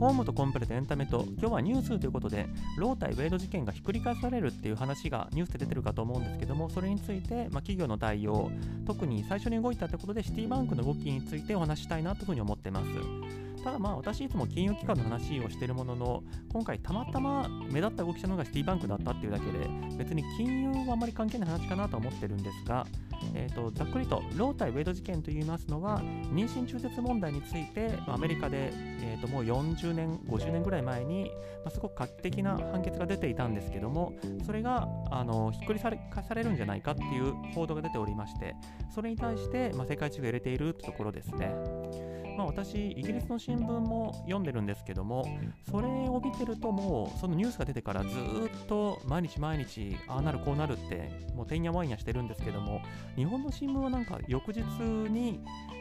ホームとコンプレートエンタメと今日はニュースということで老体ウェイド事件がひっくり返されるっていう話がニュースで出てるかと思うんですけどもそれについて、まあ、企業の対応特に最初に動いたってことでシティバンクの動きについてお話したいなというふうに思ってます。ただまあ私いつも金融機関の話をしているものの今回たまたま目立った動きしたのがシティバンクだったっていうだけで別に金融はあまり関係ない話かなと思ってるんですがえーと、ざっくりとロー対ウェイド事件といいますのは妊娠中絶問題についてアメリカで、えーと、もう40年50年ぐらい前に、まあ、すごく画期的な判決が出ていたんですけどもそれがあのひっくりされされるんじゃないかっていう報道が出ておりましてそれに対して、まあ、世界中が入れているところですね。まあ、私、イギリスの新聞も読んでるんですけども、それを見てると、もうそのニュースが出てからずっと毎日毎日、ああなる、こうなるって、もうてんやわんやしてるんですけども、日本の新聞はなんか翌日に、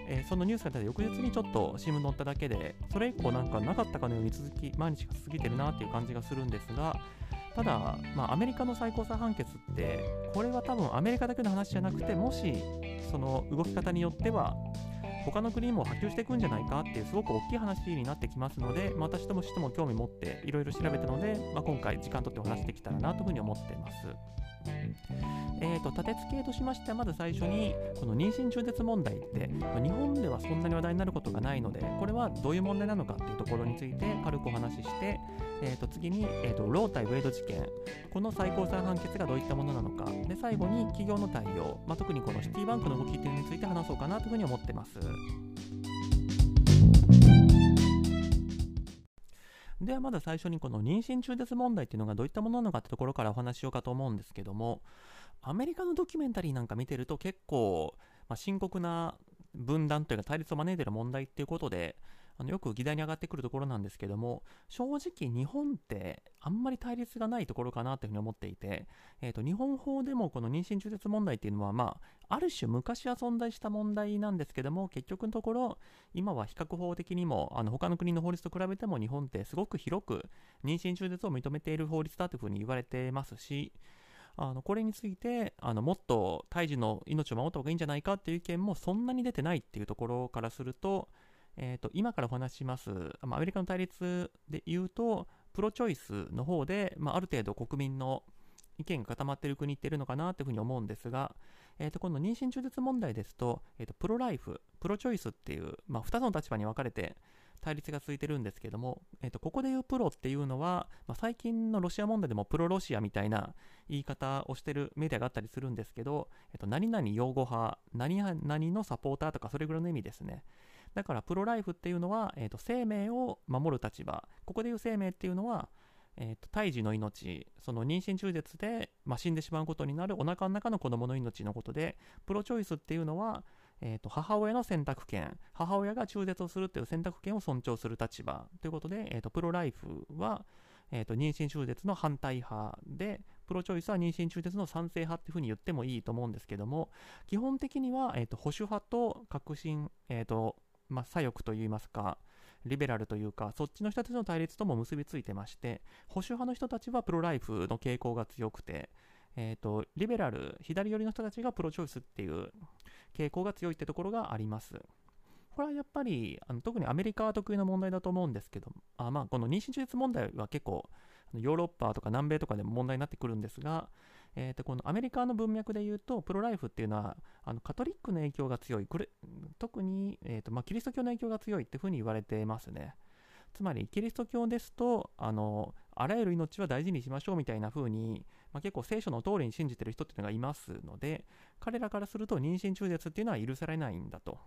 えー、そのニュースが出た翌日にちょっと新聞載っただけで、それ以降なんかなかったかのように続き、毎日が過ぎてるなっていう感じがするんですが、ただ、まあ、アメリカの最高裁判決って、これは多分アメリカだけの話じゃなくて、もしその動き方によっては、他の国にも波及していくんじゃないかっていうすごく大きい話になってきますので、まあ、私どもしても興味持っていろいろ調べたので、まあ、今回時間とってお話できたらなというふうに思っています。えーと、立て付けとしましてはまず最初にこの妊娠中絶問題って、まあ、日本ではそんなに話題になることがないのでこれはどういう問題なのかっていうところについて軽くお話しして、えー、と次に、えーと、ロー対ウェイド事件。この最高裁判決がどういったものなのか。で最後に企業の対応、まあ、特にこのシティバンクの動きっていうのについて話そうかなというふうに思ってます。ではまず最初にこの妊娠中絶問題っていうのがどういったものなのかってところからお話ししようかと思うんですけどもアメリカのドキュメンタリーなんか見てると結構、まあ、深刻な分断というか対立を招いてる問題っていうことであのよく議題に上がってくるところなんですけども正直日本ってあんまり対立がないところかなというふうに思っていて、えーと、日本法でもこの妊娠中絶問題っていうのは、まあ、ある種昔は存在した問題なんですけども結局のところ今は比較法的にもあの他の国の法律と比べても日本ってすごく広く妊娠中絶を認めている法律だというふうに言われてますしあのこれについてあのもっと胎児の命を守った方がいいんじゃないかっていう意見もそんなに出てないっていうところからするとえーと、今からお話しします、まあ、アメリカの対立で言うと、プロチョイスの方で、まあ、ある程度国民の意見が固まっている国っているのかなというふうに思うんですが、えー、とこの妊娠中絶問題ですと、えー、とプロライフ、プロチョイスっていう、まあ、2つの立場に分かれて対立が続いてるんですけども、えー、とここでいうプロっていうのは、まあ、最近のロシア問題でもプロロシアみたいな言い方をしてるメディアがあったりするんですけど、えー、と何々擁護派、何々のサポーターとかそれぐらいの意味ですね。だからプロライフっていうのは、えーと、生命を守る立場。ここでいう生命っていうのは、えーと、胎児の命。その妊娠中絶で、まあ、死んでしまうことになるお腹の中の子供の命のことでプロチョイスっていうのは、えーと、母親の選択権。母親が中絶をするっていう選択権を尊重する立場。ということで、えー、とプロライフはえーと、妊娠中絶の反対派で、プロチョイスは妊娠中絶の賛成派っていうふうに言ってもいいと思うんですけども、基本的には、えーと、保守派と革新、えーとまあ、左翼といいますか、リベラルというか、そっちの人たちの対立とも結びついてまして、保守派の人たちはプロライフの傾向が強くて、えーと、リベラル、左寄りの人たちがプロチョイスっていう傾向が強いってところがあります。これはやっぱり、あの特にアメリカ特有の問題だと思うんですけど、あまあ、この妊娠中絶問題は結構、ヨーロッパとか南米とかでも問題になってくるんですが、えー、とこのアメリカの文脈で言うと、プロライフっていうのは、あのカトリックの影響が強い、これ特に、えーとまあ、キリスト教の影響が強いっていうふうに言われてますね。つまり、キリスト教ですと、あのあらゆる命は大事にしましょうみたいな風に、まあ、結構聖書の通りに信じてる人っていうのがいますので、彼らからすると妊娠中絶っていうのは許されないんだと。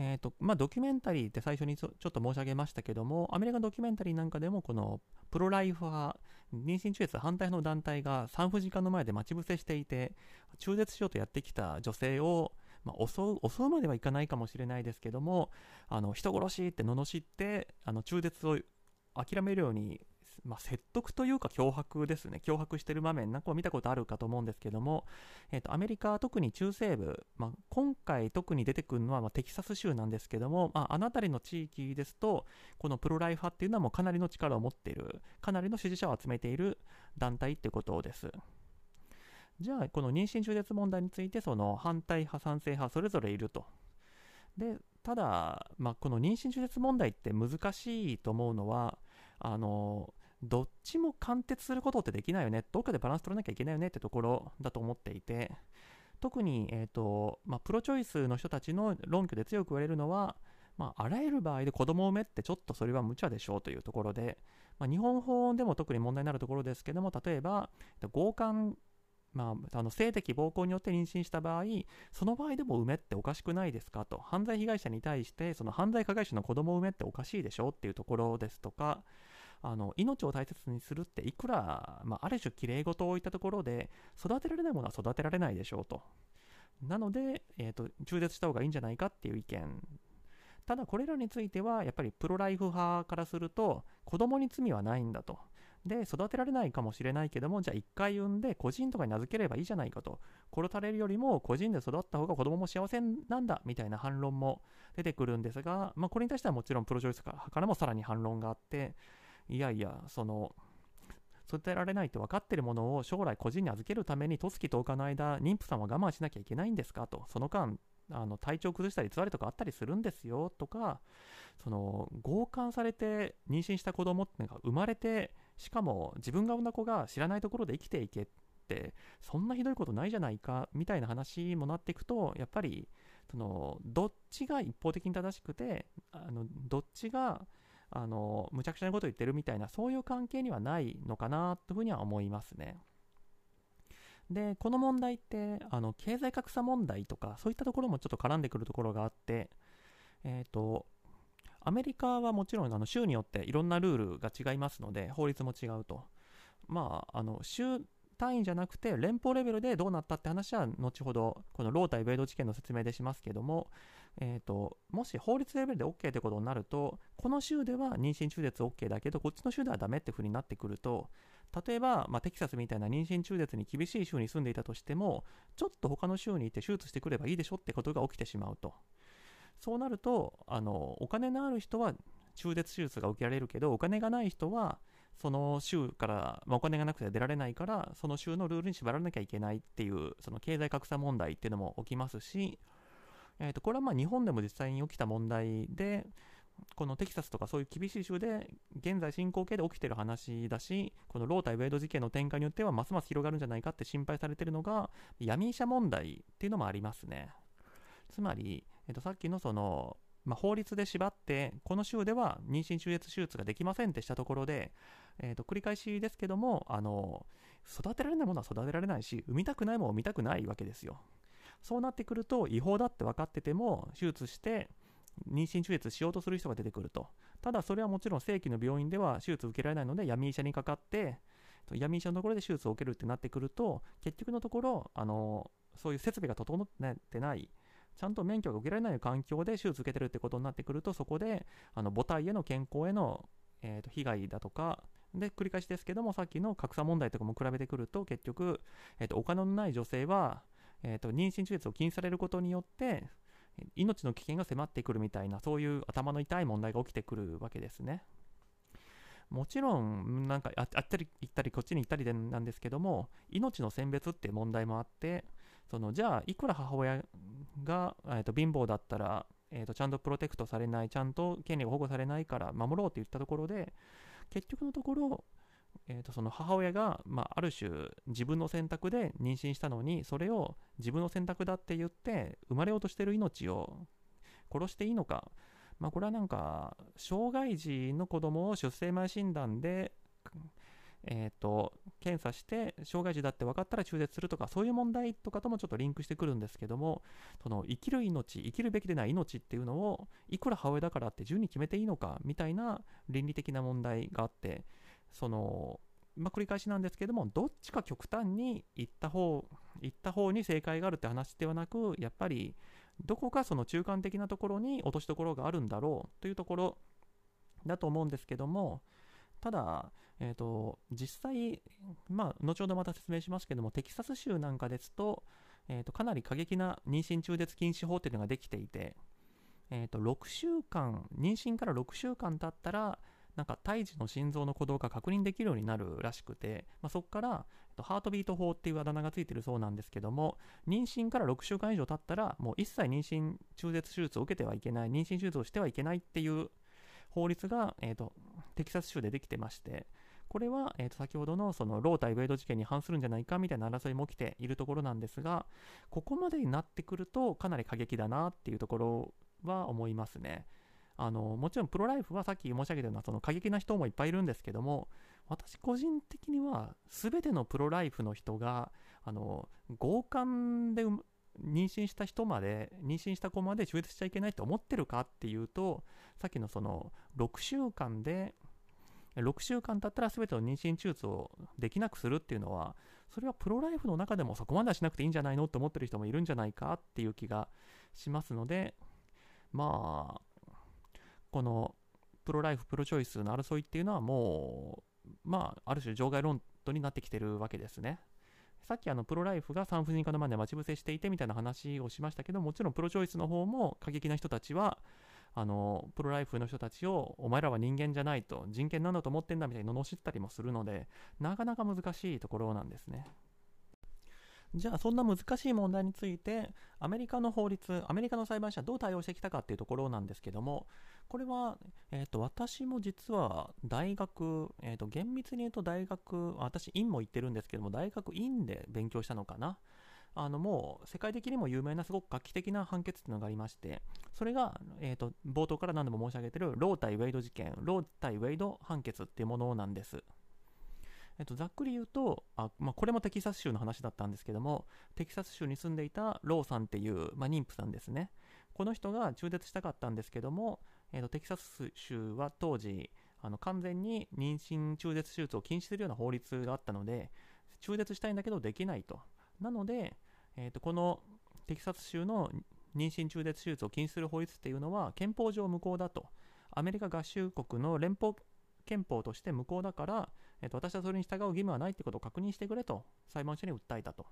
えーとまあ、ドキュメンタリーって最初にちょっと申し上げましたけども、アメリカドキュメンタリーなんかでも、このプロライフ派、妊娠中絶反対の団体が産婦人科の前で待ち伏せしていて、中絶しようとやってきた女性を、まあ、襲う、襲うまではいかないかもしれないですけども、あの人殺しって罵って、あの中絶を諦めるようにまあ、説得というか脅迫ですね、脅迫してる場面なんかを見たことあるかと思うんですけども、えーと、アメリカ、特に中西部、まあ、今回特に出てくるのは、まあ、テキサス州なんですけども、まあ、あの辺りの地域ですと、このプロライフ派っていうのはもうかなりの力を持っている、かなりの支持者を集めている団体ってことです。じゃあ、この妊娠中絶問題について、その反対派、賛成派、それぞれいると。で、ただ、まあ、この妊娠中絶問題って難しいと思うのはあのどっちも貫徹することってできないよね。どっかでバランス取らなきゃいけないよねってところだと思っていて特に、えーとまあ、プロチョイスの人たちの論拠で強く言われるのは、まあ、あらゆる場合で子供を産めってちょっとそれは無茶でしょうというところで、まあ、日本法でも特に問題になるところですけども例えば強姦まあ、あの性的暴行によって妊娠した場合、その場合でも産めっておかしくないですかと、犯罪被害者に対して、その犯罪加害者の子供を産めっておかしいでしょうっていうところですとか、あの命を大切にするっていくら、まあ、ある種きれい事を置いたところで育てられないものは育てられないでしょうと。なので、えーと、中絶した方がいいんじゃないかっていう意見。ただこれらについてはやっぱりプロライフ派からすると子供に罪はないんだと。で育てられないかもしれないけどもじゃあ1回産んで個人とかに名付ければいいじゃないかと。殺されるよりも個人で育った方が子供も幸せなんだみたいな反論も出てくるんですが、まあ、これに対してはもちろんプロジョイス派からもさらに反論があっていやいや、その、育てられないと分かっているものを将来個人に預けるために、十月10日の間、妊婦さんは我慢しなきゃいけないんですかと、その間、あの体調崩したり、つわりとかあったりするんですよとか、その強姦されて妊娠した子供ってのが生まれて、しかも自分が産んだ子が知らないところで生きていけって、そんなひどいことないじゃないかみたいな話もなっていくと、やっぱり、そのどっちが一方的に正しくて、あのどっちがあのむちゃくちゃなこと言ってるみたいなそういう関係にはないのかなというふうには思いますね。でこの問題ってあの経済格差問題とかそういったところもちょっと絡んでくるところがあって、えーと、アメリカはもちろんあの州によっていろんなルールが違いますので法律も違うと。まあ、あの州単位じゃなくて連邦レベルでどうなったって話は後ほどこのロータイ・ウェイド事件の説明でしますけども、えーと、もし法律レベルで OK ってことになるとこの州では妊娠中絶 OK だけどこっちの州ではダメってふうになってくると例えば、まあ、テキサスみたいな妊娠中絶に厳しい州に住んでいたとしてもちょっと他の州にいて手術してくればいいでしょってことが起きてしまうと。そうなるとあのお金のある人は中絶手術が受けられるけどお金がない人はその州から、まあ、お金がなくて出られないからその州のルールに縛られなきゃいけないっていうその経済格差問題っていうのも起きますしえー、とこれはまあ日本でも実際に起きた問題で、このテキサスとかそういう厳しい州で現在進行形で起きてる話だし、このロータイ・ウェイド事件の展開によってはますます広がるんじゃないかって心配されてるのが闇医者問題っていうのもありますね。つまり、えー、とさっきのその、まあ、法律で縛って、この州では妊娠中絶手術ができませんってしたところで、えー、と繰り返しですけども、あの育てられないものは育てられないし、産みたくないものは産みたくないわけですよ。そうなってくると違法だって分かってても手術して妊娠中絶しようとする人が出てくるとただそれはもちろん正規の病院では手術受けられないので闇医者にかかって闇医者のところで手術を受けるってなってくると結局のところあのそういう設備が整ってないちゃんと免許が受けられない環境で手術受けてるってことになってくるとそこであの母体への健康への、えー、と被害だとかで繰り返しですけどもさっきの格差問題とかも比べてくると結局、えー、とお金のない女性はえーと、妊娠中絶を禁止されることによって命の危険が迫ってくるみたいなそういう頭の痛い問題が起きてくるわけですね。もちろん、なんかあったり行ったりこっちに行ったりでなんですけども、命の選別って問題もあって、そのじゃあ、いくら母親が、えーと、貧乏だったら、えーと、ちゃんとプロテクトされない、ちゃんと権利が保護されないから守ろうって言ったところで、結局のところ、えー、とその母親が、まあ、ある種自分の選択で妊娠したのにそれを自分の選択だって言って生まれようとしてる命を殺していいのか、まあ、これはなんか障害児の子供を出生前診断で、えー、と検査して障害児だって分かったら中絶するとかそういう問題とかともちょっとリンクしてくるんですけどもその生きる命生きるべきでない命っていうのをいくら母親だからって順に決めていいのかみたいな倫理的な問題があってその、まあ、繰り返しなんですけども、どっちか極端に行った方、行った方に正解があるって話ではなく、やっぱり、どこかその中間的なところに落としどころがあるんだろうというところだと思うんですけども、ただ、えーと、実際、まあ、後ほどまた説明しますけども、テキサス州なんかですと、えーと、かなり過激な妊娠中絶禁止法というのができていて、えーと6週間、妊娠から6週間経ったら、なんか胎児の心臓の鼓動が確認できるようになるらしくて、まあ、そこから、えっと、ハートビート法っていうあだ名がついてるそうなんですけども妊娠から6週間以上経ったらもう一切妊娠中絶手術を受けてはいけない妊娠手術をしてはいけないっていう法律が、えっと、テキサス州でできてましてこれは、えー、と先ほどのそのロー対ウェイド事件に反するんじゃないかみたいな争いも起きているところなんですが、ここまでになってくるとかなり過激だなっていうところは思いますね。あのもちろんプロライフはさっき申し上げたようなその過激な人もいっぱいいるんですけども私個人的には全てのプロライフの人があの強姦で妊娠した人まで妊娠した子まで中絶しちゃいけないって思ってるかっていうとさっきのその6週間で6週間経ったら全ての妊娠手術をできなくするっていうのは、それはプロライフの中でもそこまではしなくていいんじゃないのって思ってる人もいるんじゃないかっていう気がしますので、まあ、このプロライフ、プロチョイスの争いっていうのはもう、まあ、ある種場外論とになってきてるわけですね。さっきあのプロライフが産婦人科の前で待ち伏せしていてみたいな話をしましたけどもちろんプロチョイスの方も過激な人たちはあのプロライフの人たちをお前らは人間じゃないと人権なんだと思ってんだみたいに罵ったりもするのでなかなか難しいところなんですね。じゃあそんな難しい問題についてアメリカの法律アメリカの裁判所はどう対応してきたかっていうところなんですけどもこれは、えーと、私も実は大学、えーと厳密に言うと大学私院も行ってるんですけども大学院で勉強したのかなあのもう世界的にも有名なすごく画期的な判決っていうのがありまして、それが、えーと、冒頭から何度も申し上げてるロー対ウェイド事件、ロー対ウェイド判決っていうものなんです。えっと、ざっくり言うと、あまあ、これもテキサス州の話だったんですけども、テキサス州に住んでいたローさんっていう、まあ、妊婦さんですね。この人が中絶したかったんですけども、えっと、テキサス州は当時、あの完全に妊娠中絶手術を禁止するような法律があったので、中絶したいんだけどできないと。なので、えー、とこのテキサス州の妊娠中絶手術を禁止する法律っていうのは憲法上無効だと。アメリカ合衆国の連邦憲法として無効だから、えー、と私はそれに従う義務はないってことを確認してくれと裁判所に訴えたと。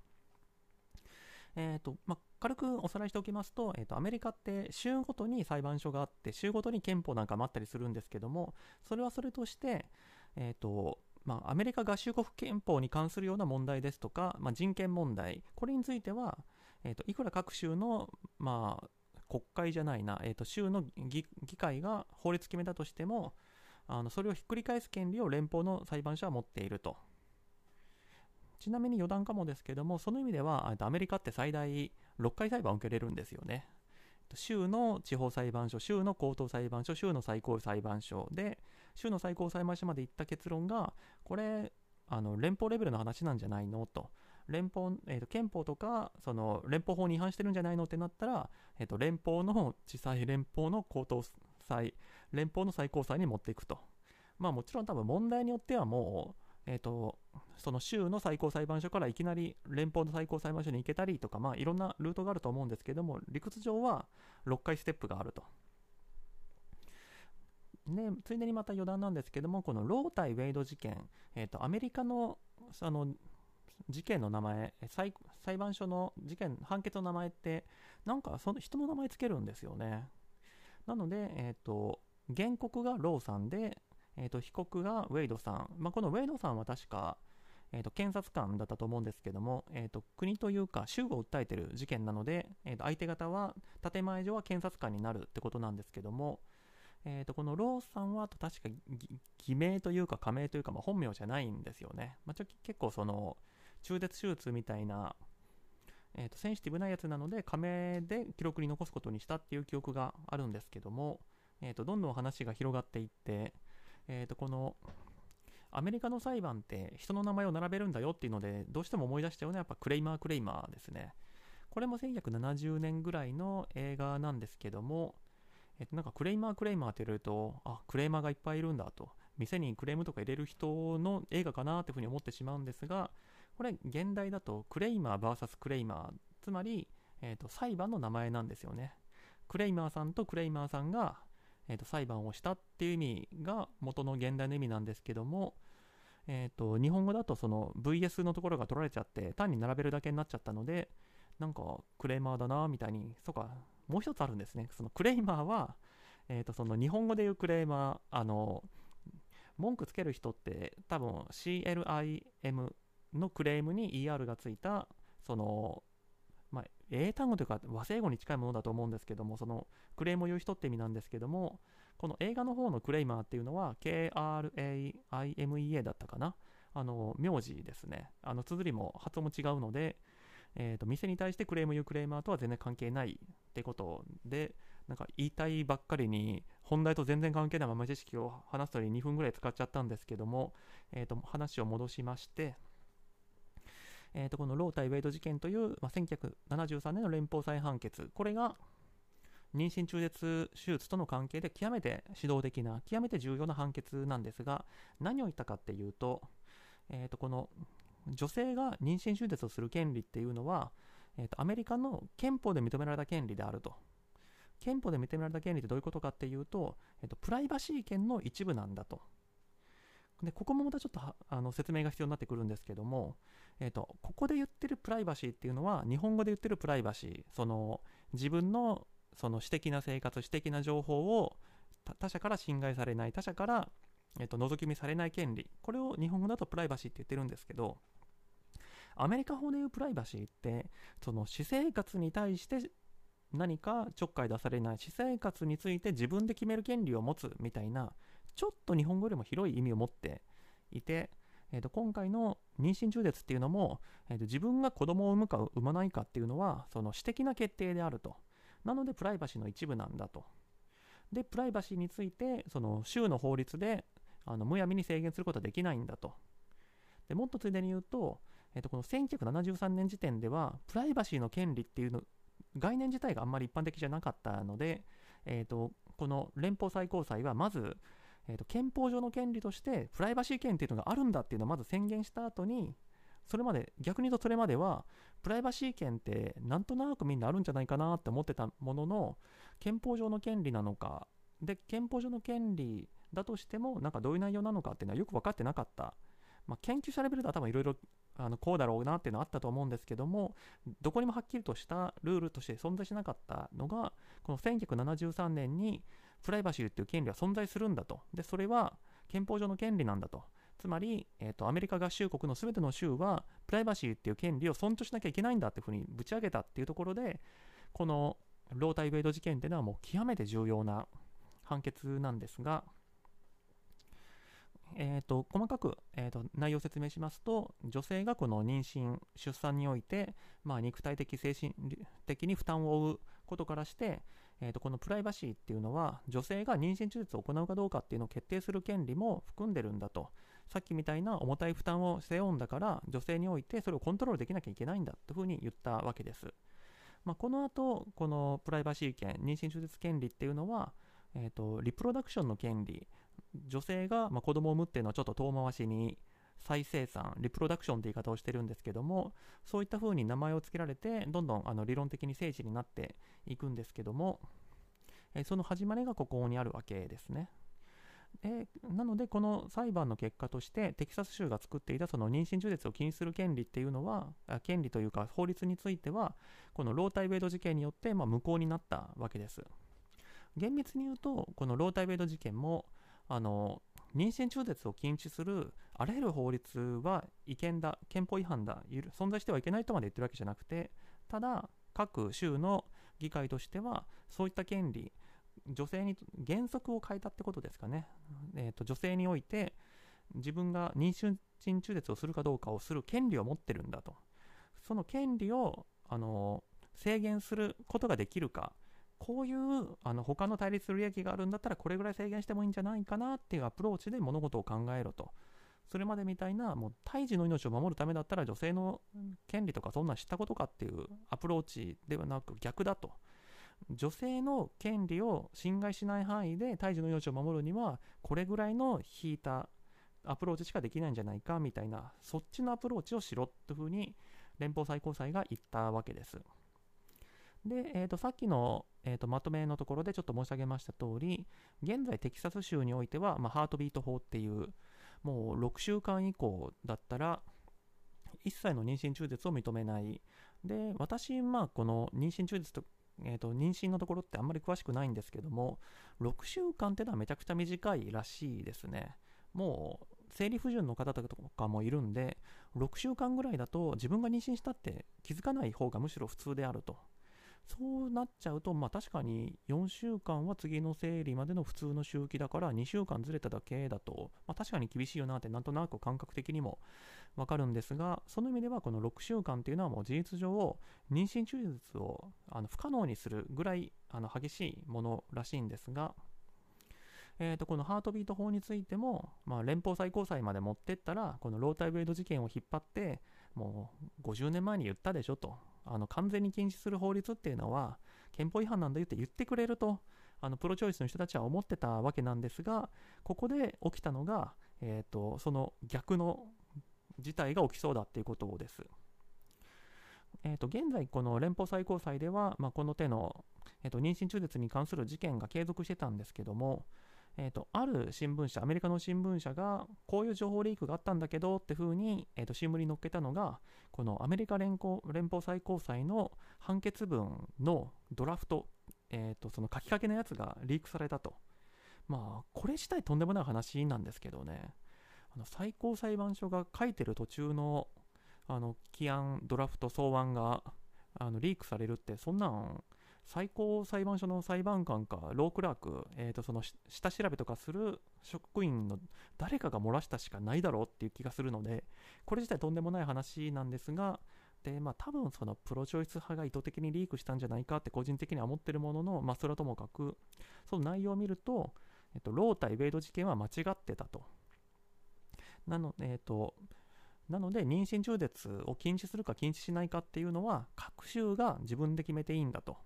えーとまあ、軽くおさらいしておきますと,、えーと、アメリカって州ごとに裁判所があって州ごとに憲法なんかもあったりするんですけどもそれはそれとして、えーとまあ、アメリカ合衆国憲法に関するような問題ですとか、まあ、人権問題、これについては、えーと、いくら各州の、まあ、国会じゃないな、えーと、州の議会が法律決めたとしても、あのそれをひっくり返す権利を連邦の裁判所は持っていると。ちなみに余談かもですけども、その意味では、アメリカって最大6回裁判を受けれるんですよね。州の地方裁判所、州の高等裁判所、州の最高裁判所で、州の最高裁判所まで行った結論が、これ、あの連邦レベルの話なんじゃないのと。連邦、えーと、憲法とかその連邦法に違反してるんじゃないのってなったら、えーと、連邦の地裁、連邦の高等裁、連邦の最高裁に持っていくと。まあもちろん多分問題によってはもう、えーと、その州の最高裁判所からいきなり連邦の最高裁判所に行けたりとか、まあ、いろんなルートがあると思うんですけども理屈上は6回ステップがあると。でついでにまた余談なんですけどもこのロー対ウェイド事件、えーと、アメリカのあの事件の名前裁裁判所の事件判決の名前ってなんかその人の名前つけるんですよねなので、えーと原告がローさんでえーと、被告がウェイドさん、まあ、このウェイドさんは確か、えーと、検察官だったと思うんですけども、えーと、国というか州を訴えてる事件なので、えー、と相手方は建前上は検察官になるってことなんですけども、えー、とこのローさんは確か偽名というか仮名というか、まあ、本名じゃないんですよね、まあ、ちょ結構その中絶手術みたいなえーとセンシティブなやつなので仮名で記録に残すことにしたっていう記憶があるんですけども、えー、とどんどん話が広がっていって、えー、とこのアメリカの裁判って人の名前を並べるんだよっていうのでどうしても思い出したようなやっぱクレイマークレイマーですね。これも1970年ぐらいの映画なんですけども、えっと、なんかクレイマークレイマーって言われるとあクレーマーがいっぱいいるんだと。店にクレームとか入れる人の映画かなっていうふうに思ってしまうんですがこれ原題だとクレイマー VS クレイマー。つまり、えー、と裁判の名前なんですよね。クレイマーさんとクレイマーさんがえーと、裁判をしたっていう意味が元の原題の意味なんですけども、えーと、日本語だとその VS のところが取られちゃって単に並べるだけになっちゃったのでなんかクレーマーだなみたいにそうかもう一つあるんですね。そのクレイマーは、えーと、その日本語で言うクレーマーあの文句つける人って多分 CLIM のクレームに ER がついたその、英単語というか和製語に近いものだと思うんですけどもそのクレームを言う人って意味なんですけどもこの映画の方のクレイマーっていうのは KRAIMEA だったかな？あの名字ですね。あの綴りも発音も違うので、えーと、店に対してクレーム言うクレーマーとは全然関係ないってことでなんか言いたいばっかりに本題と全然関係ない豆知識を話すのに2分ぐらい使っちゃったんですけども、えーと、話を戻しましてえー、とこのロー対ウェイド事件という、まあ、1973年の連邦裁判決。これが妊娠中絶手術との関係で極めて指導的な極めて重要な判決なんですが何を言ったかっていうと,、えー、とこの女性が妊娠手術をする権利っていうのは、えー、とアメリカの憲法で認められた権利であると。憲法で認められた権利ってどういうことかっていうと,、えー、とプライバシー権の一部なんだと。でここもまたちょっとあの説明が必要になってくるんですけども、えーと、ここで言ってるプライバシーっていうのは日本語で言ってるプライバシーその自分のその私的な生活私的な情報を他者から侵害されない他者から、えーと、覗き見されない権利これを日本語だとプライバシーって言ってるんですけどアメリカ法でいうプライバシーってその私生活に対して何かちょっかい出されない私生活について自分で決める権利を持つみたいなちょっと日本語よりも広い意味を持っていて、えー、と今回の妊娠中絶っていうのも、えー、と自分が子供を産むか産まないかっていうのはその私的な決定であると。なのでプライバシーの一部なんだと。でプライバシーについてその州の法律であのむやみに制限することはできないんだと。でもっとついでに言うと,、えー、とこの1973年時点ではプライバシーの権利っていうの概念自体があんまり一般的じゃなかったので、えー、とこの連邦最高裁はまずえーと、憲法上の権利としてプライバシー権っていうのがあるんだっていうのをまず宣言した後にそれまで逆に言うとそれまではプライバシー権ってなんとなくみんなあるんじゃないかなって思ってたものの憲法上の権利なのかで憲法上の権利だとしてもなんかどういう内容なのかっていうのはよく分かってなかった、まあ、研究者レベルでは多分いろいろこうだろうなっていうのはあったと思うんですけどもどこにもはっきりとしたルールとして存在しなかったのがこの1973年にプライバシーっていう権利は存在するんだと。で、それは憲法上の権利なんだと。つまり、えーと、アメリカ合衆国の全ての州はプライバシーっていう権利を尊重しなきゃいけないんだっていうふうにぶち上げたっていうところでこのロータイ・ウェイド事件っていうのはもう極めて重要な判決なんですが、えーと、細かく、えーと、内容を説明しますと女性がこの妊娠出産において、まあ、肉体的精神的に負担を負うことからしてえー、とこのプライバシーっていうのは女性が妊娠手術を行うかどうかっていうのを決定する権利も含んでるんだと。さっきみたいな重たい負担を背負うんだから女性においてそれをコントロールできなきゃいけないんだというふうに言ったわけです、まあ、この後このプライバシー権妊娠手術権利っていうのは、えーと、リプロダクションの権利。女性がまあ子供を産むっていうのはちょっと遠回しに再生産、リプロダクションという言い方をしてるんですけども、そういった風に名前を付けられて、どんどんあの理論的に政治になっていくんですけども、えその始まりがここにあるわけですね。えなので、この裁判の結果として、テキサス州が作っていたその妊娠中絶を禁止する権利っていうのは、権利というか法律については、このロータイウェイド事件によって、まあ、無効になったわけです。厳密に言うと、このロータイウェイド事件も、あの妊娠中絶を禁止するあらゆる法律は違憲だ、憲法違反だ、存在してはいけないとまで言ってるわけじゃなくて、ただ、各州の議会としては、そういった権利、女性に原則を変えたってことですかね、えーと、女性において自分が妊娠中絶をするかどうかをする権利を持ってるんだと、その権利をあの制限することができるか、こういうあの他の対立する利益があるんだったらこれぐらい制限してもいいんじゃないかなっていうアプローチで物事を考えろと。それまでみたいなもう胎児の命を守るためだったら女性の権利とかそんなん知ったことかっていうアプローチではなく逆だと。女性の権利を侵害しない範囲で胎児の命を守るにはこれぐらいの引いたアプローチしかできないんじゃないかみたいなそっちのアプローチをしろっていうふうに連邦最高裁が言ったわけです。で、えー、とさっきの、えー、とまとめのところでちょっと申し上げました通り現在テキサス州においては、まあ、ハートビート法っていうもう6週間以降だったら一切の妊娠中絶を認めない。で私、まあ、この妊娠中絶とえーと、妊娠のところってあんまり詳しくないんですけども6週間ってのはめちゃくちゃ短いらしいですね。もう生理不順の方とかもいるんで6週間ぐらいだと自分が妊娠したって気づかない方がむしろ普通であると。そうなっちゃうと、まあ、確かに4週間は次の生理までの普通の周期だから2週間ずれただけだと、まあ、確かに厳しいよなってなんとなく感覚的にもわかるんですがその意味ではこの6週間っていうのはもう事実上妊娠中絶をあの不可能にするぐらいあの激しいものらしいんですがえー、とこのハートビート法についても、まあ、連邦最高裁まで持ってったらこのロータイウェイド事件を引っ張ってもう50年前に言ったでしょと。あの完全に禁止する法律っていうのは憲法違反なんだよって言ってくれるとあのプロチョイスの人たちは思ってたわけなんですがここで起きたのが、えーと、その逆の事態が起きそうだっていうことです。えーと、現在、この連邦最高裁では、まあ、この手の、えーと妊娠中絶に関する事件が継続してたんですけども、えーと、ある新聞社、アメリカの新聞社が、こういう情報リークがあったんだけどって風に、えーと、新聞に載っけたのが、このアメリカ連邦連邦最高裁の判決文のドラフト、えーと、その書きかけのやつがリークされたと。まあ、これ自体とんでもない話なんですけどね、あの最高裁判所が書いてる途中のあの起案、ドラフト、草案があのリークされるって、そんなん最高裁判所の裁判官かロークラーク、えー、とその下調べとかする職員の誰かが漏らしたしかないだろうっていう気がするのでこれ自体とんでもない話なんですがでまあ多分そのプロチョイス派が意図的にリークしたんじゃないかって個人的には思ってるものの、まあ、それはともかくその内容を見ると、えっと、ロー対ウェイド事件は間違ってたと。なので、えっと、なので妊娠中絶を禁止するか禁止しないかっていうのは各州が自分で決めていいんだと。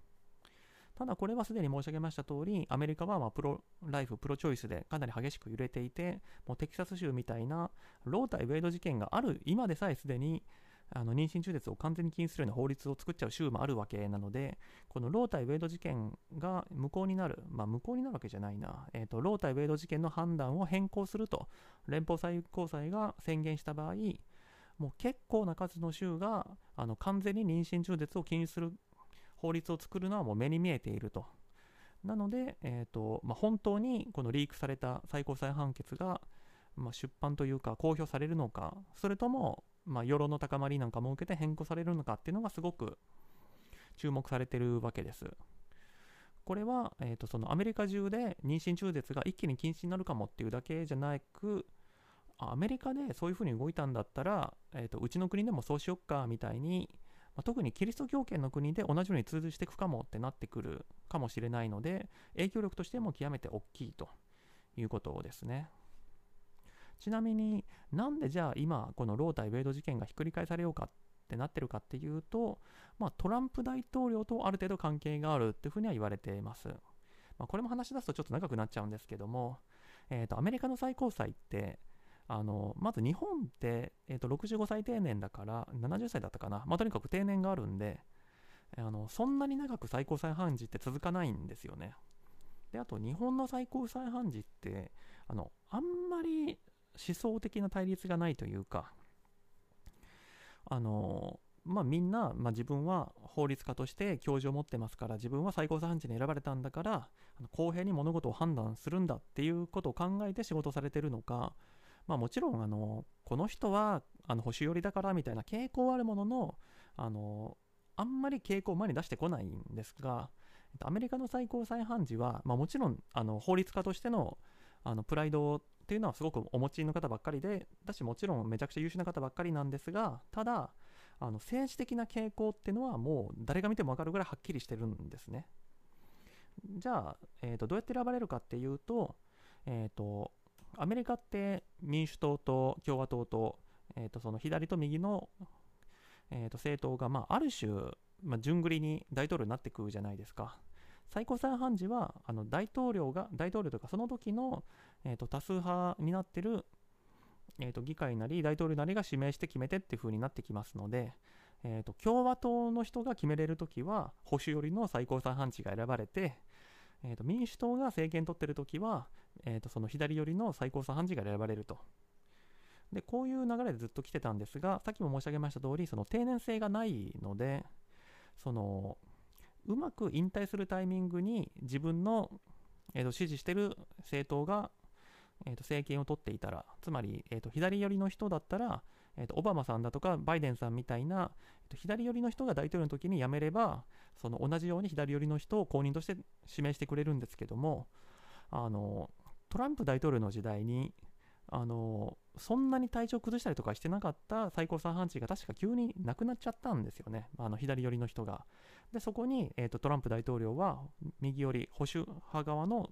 ただこれはすでに申し上げました通り、アメリカはまプロライフ、プロチョイスでかなり激しく揺れていて、もうテキサス州みたいなロー対ウェイド事件がある今でさえすでにあの妊娠中絶を完全に禁止するような法律を作っちゃう州もあるわけなので、このロー対ウェイド事件が無効になる、まあ、無効になるわけじゃないな、えーと、ロー対ウェイド事件の判断を変更すると、連邦最高裁が宣言した場合、もう結構な数の州があの完全に妊娠中絶を禁止する法律を作るのはもう目に見えていると。なので、えーとまあ、本当にこのリークされた最高裁判決が、まあ、出版というか公表されるのか、それとも、まあ、世論の高まりなんかも受けて変更されるのかっていうのがすごく注目されてるわけです。これは、えーと、そのアメリカ中で妊娠中絶が一気に禁止になるかもっていうだけじゃなく、アメリカでそういうふうに動いたんだったら、えーとうちの国でもそうしよっかみたいにまあ、特にキリスト教圏の国で同じように通ずしていくかもってなってくるかもしれないので影響力としても極めて大きいということですね。ちなみになんでじゃあ今このロー対ウェイド事件がひっくり返されようかってなってるかっていうと、まあ、トランプ大統領とある程度関係があるっていうふうには言われています。まあ、これも話し出すとちょっと長くなっちゃうんですけども、えー、とアメリカの最高裁ってあのまず日本って、えー、と65歳定年だから70歳だったかな、まあ、とにかく定年があるんであのそんなに長く最高裁判事って続かないんですよね。であと日本の最高裁判事ってあのあんまり思想的な対立がないというかあのまあ、みんな、まあ、自分は法律家として教授を持ってますから自分は最高裁判事に選ばれたんだから公平に物事を判断するんだっていうことを考えて仕事されてるのかまあ、もちろんあのこの人はあの保守寄りだからみたいな傾向はあるもののあのあんまり傾向を前に出してこないんですがアメリカの最高裁判事は、まあ、もちろんあの法律家としてのあのプライドっていうのはすごくお持ちの方ばっかりでだしもちろんめちゃくちゃ優秀な方ばっかりなんですがただあの政治的な傾向っていうのはもう誰が見ても分かるぐらいはっきりしてるんですね。じゃあ、えーと、どうやって選ばれるかっていうと,、えーとアメリカって民主党と共和党と,、えー、とその左と右の、えー、と政党が、まあ、ある種、まあ、順繰りに大統領になってくるじゃないですか。最高裁判事はあの大統領が大統領というかその時の、えー、と多数派になってる、えー、と議会なり大統領なりが指名して決めてっていう風になってきますので、えー、と共和党の人が決めれる時は保守寄りの最高裁判事が選ばれて、えー、と民主党が政権取ってる時は、えー、とその左寄りの最高裁判事が選ばれると。でこういう流れでずっと来てたんですがさっきも申し上げました通りその定年制がないのでそのうまく引退するタイミングに自分の、えー、と支持してる政党がえー、と政権を取っていたら、つまり、えー、と左寄りの人だったら、えー、とオバマさんだとかバイデンさんみたいな、えー、と左寄りの人が大統領の時に辞めれば、その同じように左寄りの人を公認として指名してくれるんですけども、あのトランプ大統領の時代に、あのそんなに体調崩したりとかしてなかった最高裁判事が確か急になくなっちゃったんですよね、あの左寄りの人が。で、そこに、えーと、トランプ大統領は右寄り、保守派側の、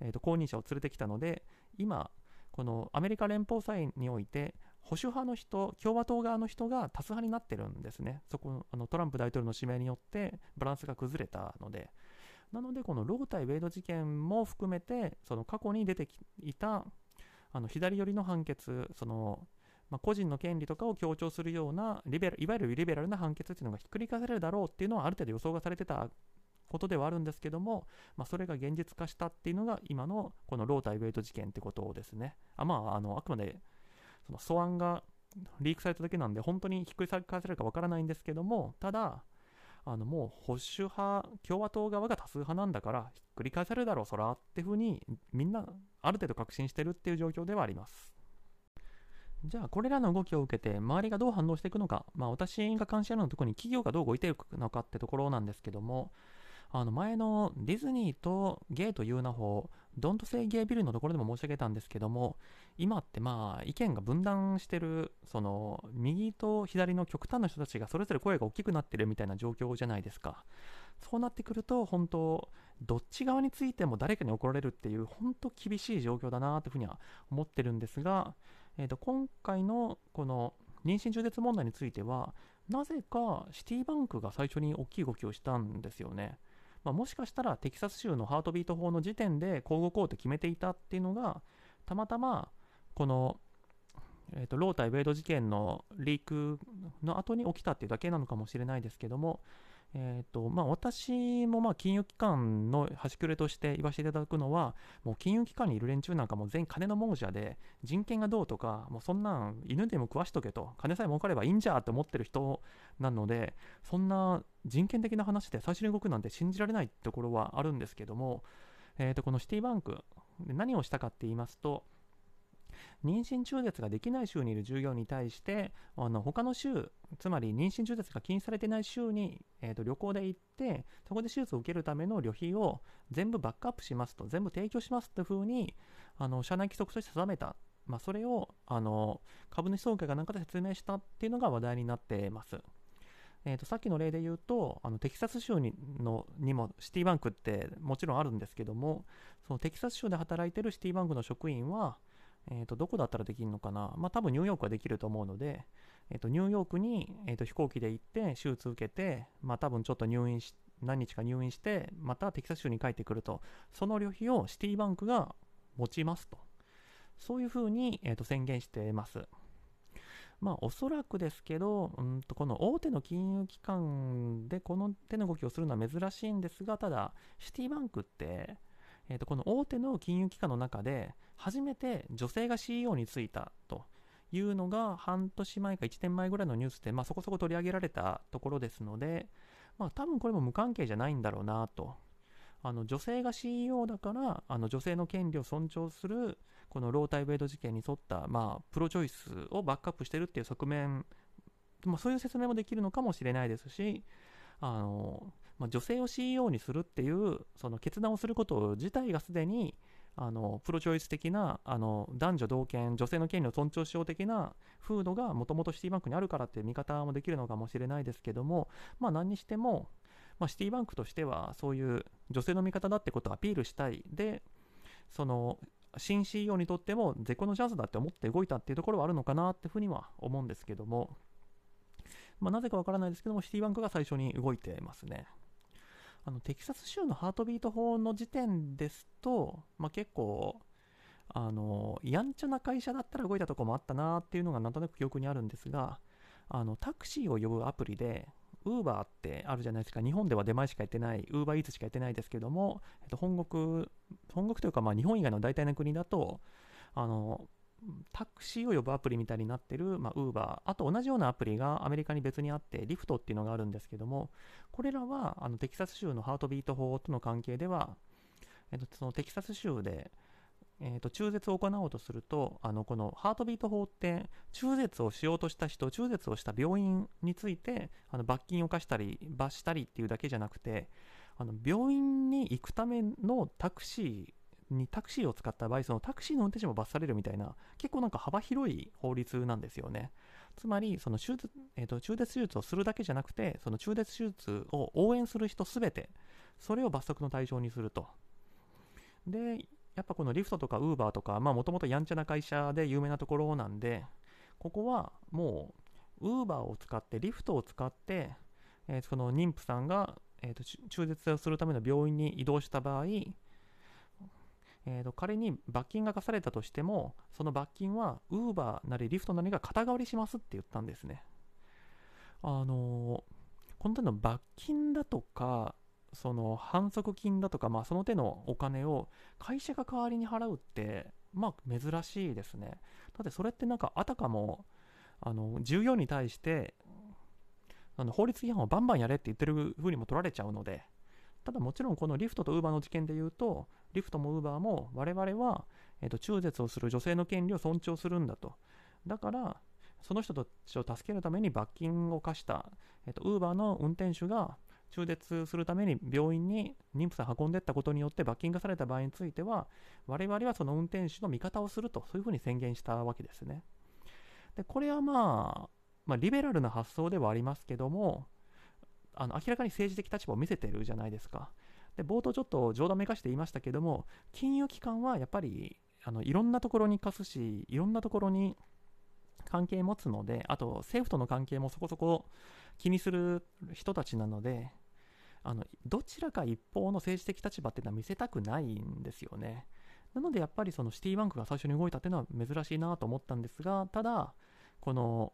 えーと、公認者を連れてきたので、今、このアメリカ連邦裁において、保守派の人、共和党側の人が多数派になってるんですね。そこあのトランプ大統領の指名によってバランスが崩れたので。なので、このロー対ウェイド事件も含めて、その過去に出てきたあの左寄りの判決、そのまあ、個人の権利とかを強調するようなリベラいわゆるリベラルな判決っていうのがひっくり返されるだろうっていうのはある程度予想がされてたことではあるんですけども、まあ、それが現実化したっていうのが今のこのロータイウェイト事件ってことですね。あまあ、あのあくまでその素案がリークされただけなんで本当にひっくり返されるかわからないんですけどもただあのもう保守派共和党側が多数派なんだからひっくり返されるだろうそらっていうふうにみんなある程度確信してるっていう状況ではあります。じゃあこれらの動きを受けて周りがどう反応していくのか、まあ、私が監視あるのところに企業がどう動いていくのかってところなんですけどもあの前のディズニーとゲイというな方ドントセイゲイビルのところでも申し上げたんですけども今ってまあ意見が分断してるその右と左の極端な人たちがそれぞれ声が大きくなってるみたいな状況じゃないですかそうなってくると本当どっち側についても誰かに怒られるっていう本当厳しい状況だなというふうには思ってるんですがえー、と今回のこの妊娠中絶問題については、なぜかシティバンクが最初に大きい動きをしたんですよね。まあ、もしかしたらテキサス州のハートビート法の時点で交互行って決めていたっていうのが、たまたまこの、えーと、ロー対ウェイド事件のリークの後に起きたっていうだけなのかもしれないですけども、えーとまあ、私もまあ金融機関の端くれとして言わせていただくのは、もう金融機関にいる連中なんかも全員金の亡者で、人権がどうとか、もうそんなん犬でも食わしとけと、金さえ儲かればいいんじゃって思ってる人なので、そんな人権的な話で最初に動くなんて信じられないところはあるんですけども、えー、とこのシティバンク、何をしたかって言いますと、妊娠中絶ができない州にいる従業員に対してあの他の州つまり妊娠中絶が禁止されてない州に、えー、と旅行で行ってそこで手術を受けるための旅費を全部バックアップしますと全部提供しますというふうにあの社内規則として定めた、まあ、それをあの株主総会がなんかで説明したっていうのが話題になっています。えー、とさっきの例で言うとあのテキサス州にのにもシティバンクってもちろんあるんですけどもそのテキサス州で働いてるシティバンクの職員はえー、とどこだったらできるのかな、まあ、多分ニューヨークはできると思うので、えー、とニューヨークに、えー、と飛行機で行って手術受けて、まあ、多分ちょっと入院し何日か入院してまたテキサス州に帰ってくると。その旅費をシティバンクが持ちますと。そういうふうに、えー、と宣言しています。まあおそらくですけど、うんとこの大手の金融機関でこの手の動きをするのは珍しいんですがただシティバンクってえー、とこの大手の金融機関の中で初めて女性が CEO に就いたというのが半年前か1年前ぐらいのニュースで、まあ、そこそこ取り上げられたところですので、まあ、多分これも無関係じゃないんだろうなと。あの女性が CEO だからあの女性の権利を尊重するこのロータイウェイド事件に沿った、まあ、プロチョイスをバックアップしてるっていう側面、まあ、そういう説明もできるのかもしれないですしあのまあ、女性を CEO にするっていうその決断をすること自体がすでにあのプロチョイス的なあの男女同権女性の権利を尊重しよう的な風土がもともとシティバンクにあるからっていう見方もできるのかもしれないですけども、まあ、何にしても、まあ、シティバンクとしてはそういう女性の味方だってことをアピールしたいでその新 CEO にとっても絶好のチャンスだって思って動いたっていうところはあるのかなっていうふうには思うんですけども、まあ、なぜかわからないですけどもシティバンクが最初に動いてますね。あのテキサス州のハートビート法の時点ですと、まあ、結構あのやんちゃな会社だったら動いたとこもあったなっていうのがなんとなく記憶にあるんですがあのタクシーを呼ぶアプリで Uber ってあるじゃないですか。日本では出前しかやってない Uber Eats しかやってないですけども、えっと、本国本国というかまあ日本以外の大体の国だとあのタクシーを呼ぶアプリみたいになってる、まあ、Uber、あと同じようなアプリがアメリカに別にあって、リフトっていうのがあるんですけども、これらはあのテキサス州のハートビート法との関係では、えっと、そのテキサス州でえー、と中絶を行おうとするとあのこのハートビート法って中絶をしようとした人中絶をした病院についてあの罰金を課したり罰したりっていうだけじゃなくてあの病院に行くためのタクシーにタクシーを使った場合そのタクシーの運転手も罰されるみたいな結構なんか幅広い法律なんですよね。つまりその手術、えー、と中絶手術をするだけじゃなくてその中絶手術を応援する人すべてそれを罰則の対象にすると。でやっぱこのリフトとかウーバーとか、まあもともとやんちゃな会社で有名なところなんで、ここはもう、ウーバーを使って、リフトを使って、えー、その妊婦さんが、えーと、中絶をするための病院に移動した場合、えーと、仮に罰金が課されたとしても、その罰金はウーバーなりリフトなりが肩代わりしますって言ったんですね。あのー、この手の罰金だとか、その反則金だとか、まあ、その手のお金を会社が代わりに払うって、まあ、珍しいですね。だってそれってなんかあたかもあの従業員に対してあの法律違反をバンバンやれって言ってる風にも取られちゃうので、ただもちろんこのリフトとウーバーの事件で言うと、リフトもウーバーも我々は、えー、と中絶をする女性の権利を尊重するんだと。だから、その人たちを助けるために罰金を課した、えー、とウーバーの運転手が中絶するために病院に妊婦さん運んでったことによって罰金がされた場合については、我々はその運転手の味方をすると、そういうふうに宣言したわけですね。で、これはまあ、まあ、リベラルな発想ではありますけども、あの明らかに政治的立場を見せてるじゃないですか。で、冒頭ちょっと冗談めかして言いましたけども、金融機関はやっぱりあのいろんなところに貸すし、いろんなところに関係持つので、あと政府との関係もそこそこ気にする人たちなので、あのどちらか一方の政治的立場っていうのは見せたくないんですよね。なのでやっぱりそのシティバンクが最初に動いたっていうのは珍しいなと思ったんですが、ただ、この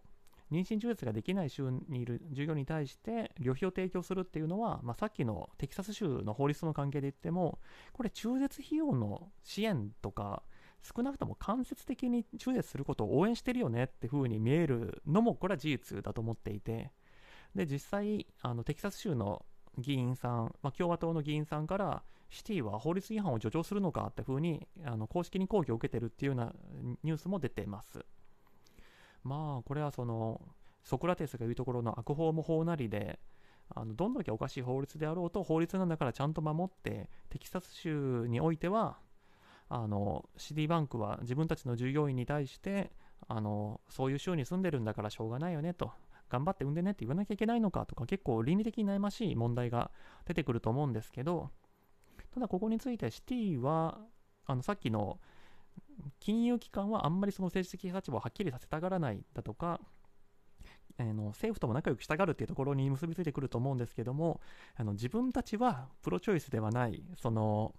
妊娠中絶ができない州にいる従業員に対して旅費を提供するっていうのは、まあ、さっきのテキサス州の法律との関係で言っても、これ中絶費用の支援とか、少なくとも間接的に中絶することを応援してるよねって風に見えるのも、これは事実だと思っていて、で、実際、あのテキサス州の議員さん、まあ、共和党の議員さんから、シティは法律違反を助長するのかって風にあに公式に抗議を受けてるっていうようなニュースも出てます。まあ、これはその、ソクラテスが言うところの悪法も法なりで、あのどんだけおかしい法律であろうと法律なんだからちゃんと守ってテキサス州においてはあのシティバンクは自分たちの従業員に対してあのそういう州に住んでるんだからしょうがないよねと頑張って産んでねって言わなきゃいけないのかとか結構倫理的に悩ましい問題が出てくると思うんですけどただここについてシティはあのさっきの金融機関はあんまりその政治的立場をはっきりさせたがらないだとかあの政府とも仲良くしたがるっていうところに結びついてくると思うんですけどもあの自分たちはプロチョイスではないその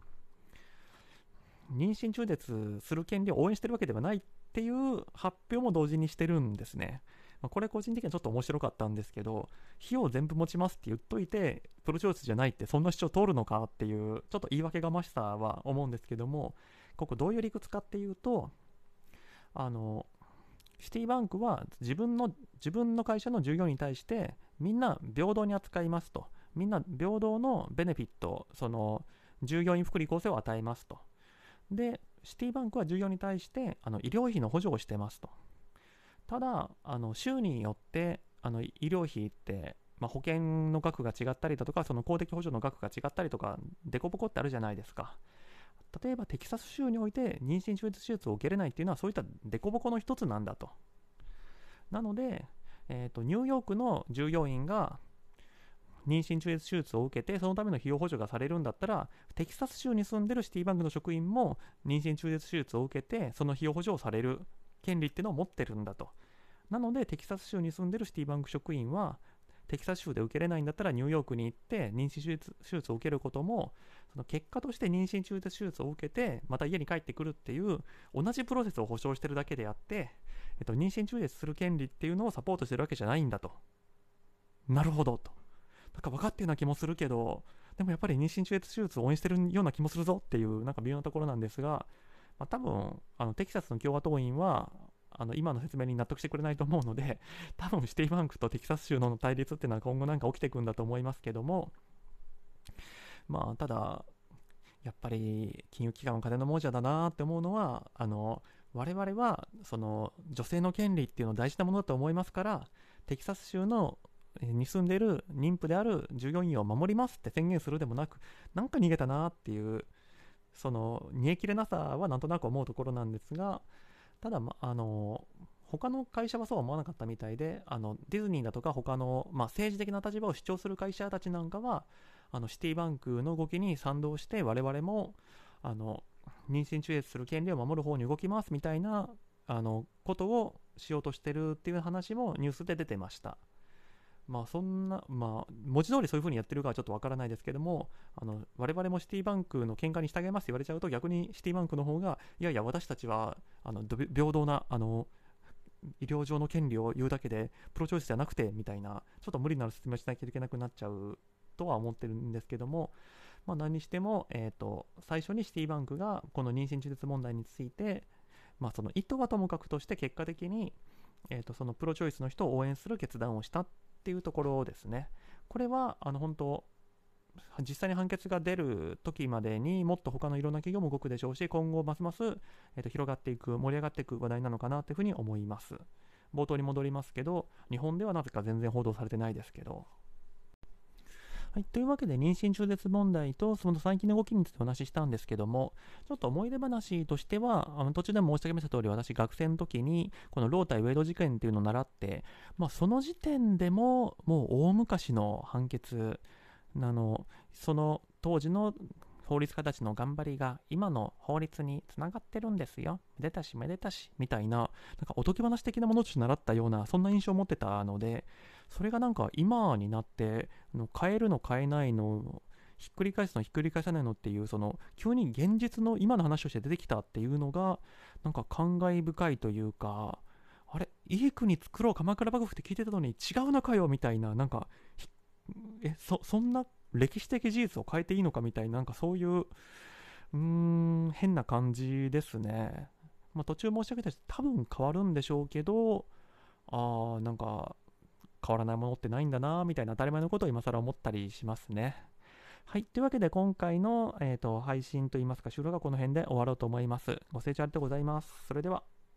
妊娠中絶する権利を応援してるわけではないっていう発表も同時にしてるんですね。ま、これ個人的にはちょっと面白かったんですけど、費用全部持ちますって言っといて、プロチョイスじゃないってそんな主張通るのかっていう、ちょっと言い訳がましさは思うんですけども、ここどういう理屈かっていうと、あの、シティバンクは自分の、自分の会社の従業員に対して、みんな平等に扱いますと。みんな平等のベネフィット、その、従業員福利厚生を与えますと。で、シティバンクは従業員に対してあの医療費の補助をしてますと。ただ、あの州によってあの医療費って、まあ、保険の額が違ったりだとか、その公的補助の額が違ったりとか、デコボコってあるじゃないですか。例えばテキサス州において妊娠中絶手術を受けれないっていうのはそういったデコボコの一つなんだと。なので、えーと、ニューヨークの従業員が妊娠中絶手術を受けてそのための費用補助がされるんだったらテキサス州に住んでるシティバンクの職員も妊娠中絶手術を受けてその費用補助をされる権利っていうのを持ってるんだとなのでテキサス州に住んでるシティバンク職員はテキサス州で受けれないんだったらニューヨークに行って妊娠手術を受けることもその結果として妊娠中絶手術を受けてまた家に帰ってくるっていう同じプロセスを保証してるだけであって、えっと、妊娠中絶する権利っていうのをサポートしてるわけじゃないんだと。なるほどと。なんか分かってるような気もするけどでもやっぱり妊娠中絶手術を応援してるような気もするぞっていうなんか微妙なところなんですが、まあ、多分あのテキサスの共和党員はあの今の説明に納得してくれないと思うので 多分シティバンクとテキサス州の対立っていうのは今後なんか起きていくんだと思いますけども。まあただやっぱり金融機関は金の亡者だなって思うのはあの我々はその女性の権利っていうのを大事なものだと思いますからテキサス州のに住んでる妊婦である従業員を守りますって宣言するでもなくなんか逃げたなっていうその煮え切れなさはなんとなく思うところなんですがただ、ま、あの他の会社はそうは思わなかったみたいであのディズニーだとか他の、まあ、政治的な立場を主張する会社たちなんかはあのシティバンクの動きに賛同して我々もあの妊娠中絶する権利を守る方に動きますみたいなあのことをしようとしてるっていう話もニュースで出てました。まあそんな、まあ文字通りそういう風にやってるかはちょっとわからないですけども、あの我々もシティバンクの見解に従いますって言われちゃうと逆にシティバンクの方が、いやいや私たちはあの平等なあの医療上の権利を言うだけでプロチョイスじゃなくてみたいな、ちょっと無理なる説明をしなきゃいけなくなっちゃうとは思ってるんですけども、まあ、何にしても、えーと、最初にシティバンクがこの妊娠中絶問題について、まあ、その意図はともかくとして結果的に、えーと、そのプロチョイスの人を応援する決断をしたていうところですね。これはあの本当実際に判決が出る時までにもっと他のいろんな企業も動くでしょうし今後ますます、えーと広がっていく盛り上がっていく話題なのかなというふうに思います冒頭に戻りますけど日本ではなぜか全然報道されてないですけどはい、というわけで妊娠中絶問題とその最近の動きについてお話ししたんですけどもちょっと思い出話としてはあの途中でも申し上げました通り私学生の時にこのロータイウェイド事件っていうのを習って、まあ、その時点でももう大昔の判決あのその当時の法律家たちの頑張りが今の法律につながってるんですよ。めでたしめでたしみたいな、なんかおとぎ話的なものとして習ったような、そんな印象を持ってたので、それがなんか今になっての変えるの変えないのひっくり返すのひっくり返さないのっていうその急に現実の今の話として出てきたっていうのがなんか感慨深いというかあれいい国作ろう鎌倉幕府って聞いてたのに違うのかよみたいななんかえそそんな歴史的事実を変えていいのかみたいななんかそういううーん変な感じですね、まあ、途中申し上げた多分変わるんでしょうけどああなんか変わらないものってないんだなみたいな当たり前のことを今更思ったりしますね。はい。というわけで今回の、えーと、配信といいますか収録はこの辺で終わろうと思います。ご清聴ありがとうございます。それでは。